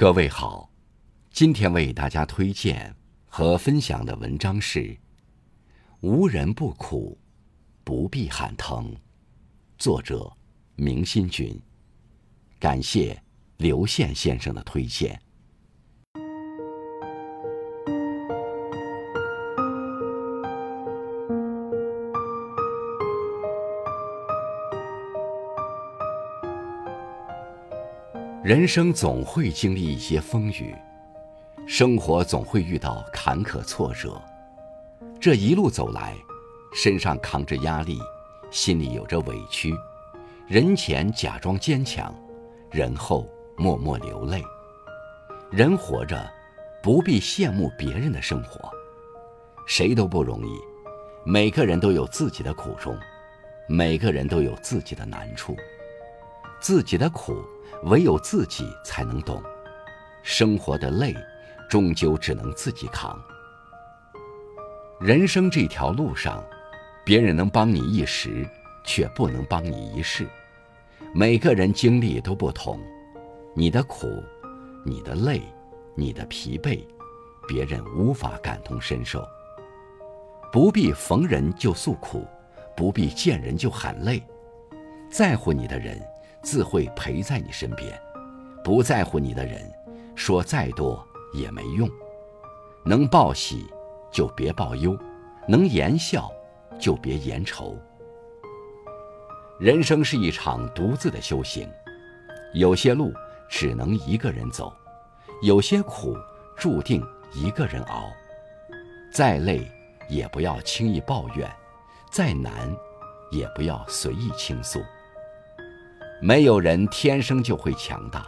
各位好，今天为大家推荐和分享的文章是《无人不苦，不必喊疼》，作者明心君。感谢刘宪先生的推荐。人生总会经历一些风雨，生活总会遇到坎坷挫折。这一路走来，身上扛着压力，心里有着委屈，人前假装坚强，人后默默流泪。人活着，不必羡慕别人的生活，谁都不容易，每个人都有自己的苦衷，每个人都有自己的难处，自己的苦。唯有自己才能懂，生活的累，终究只能自己扛。人生这条路上，别人能帮你一时，却不能帮你一世。每个人经历都不同，你的苦，你的累，你的疲惫，别人无法感同身受。不必逢人就诉苦，不必见人就喊累，在乎你的人。自会陪在你身边，不在乎你的人，说再多也没用。能报喜就别报忧，能言笑就别言愁。人生是一场独自的修行，有些路只能一个人走，有些苦注定一个人熬。再累也不要轻易抱怨，再难也不要随意倾诉。没有人天生就会强大，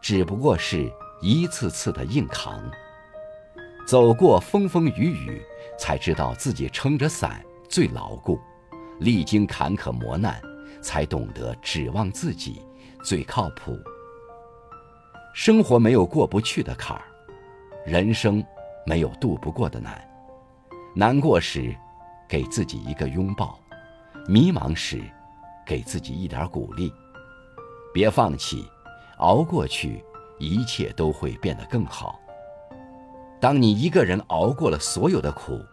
只不过是一次次的硬扛。走过风风雨雨，才知道自己撑着伞最牢固；历经坎坷磨难，才懂得指望自己最靠谱。生活没有过不去的坎儿，人生没有渡不过的难。难过时，给自己一个拥抱；迷茫时，给自己一点鼓励。别放弃，熬过去，一切都会变得更好。当你一个人熬过了所有的苦，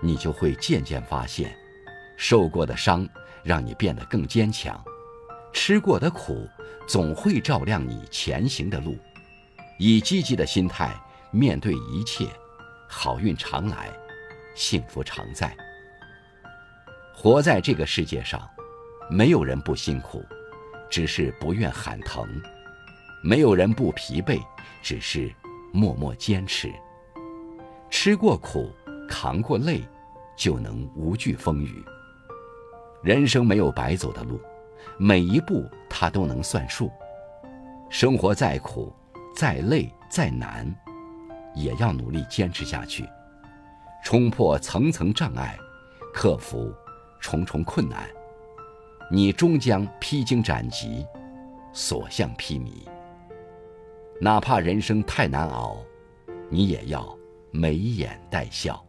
你就会渐渐发现，受过的伤让你变得更坚强，吃过的苦总会照亮你前行的路。以积极的心态面对一切，好运常来，幸福常在。活在这个世界上，没有人不辛苦。只是不愿喊疼，没有人不疲惫，只是默默坚持。吃过苦，扛过累，就能无惧风雨。人生没有白走的路，每一步它都能算数。生活再苦、再累、再难，也要努力坚持下去，冲破层层障碍，克服重重困难。你终将披荆斩棘，所向披靡。哪怕人生太难熬，你也要眉眼带笑。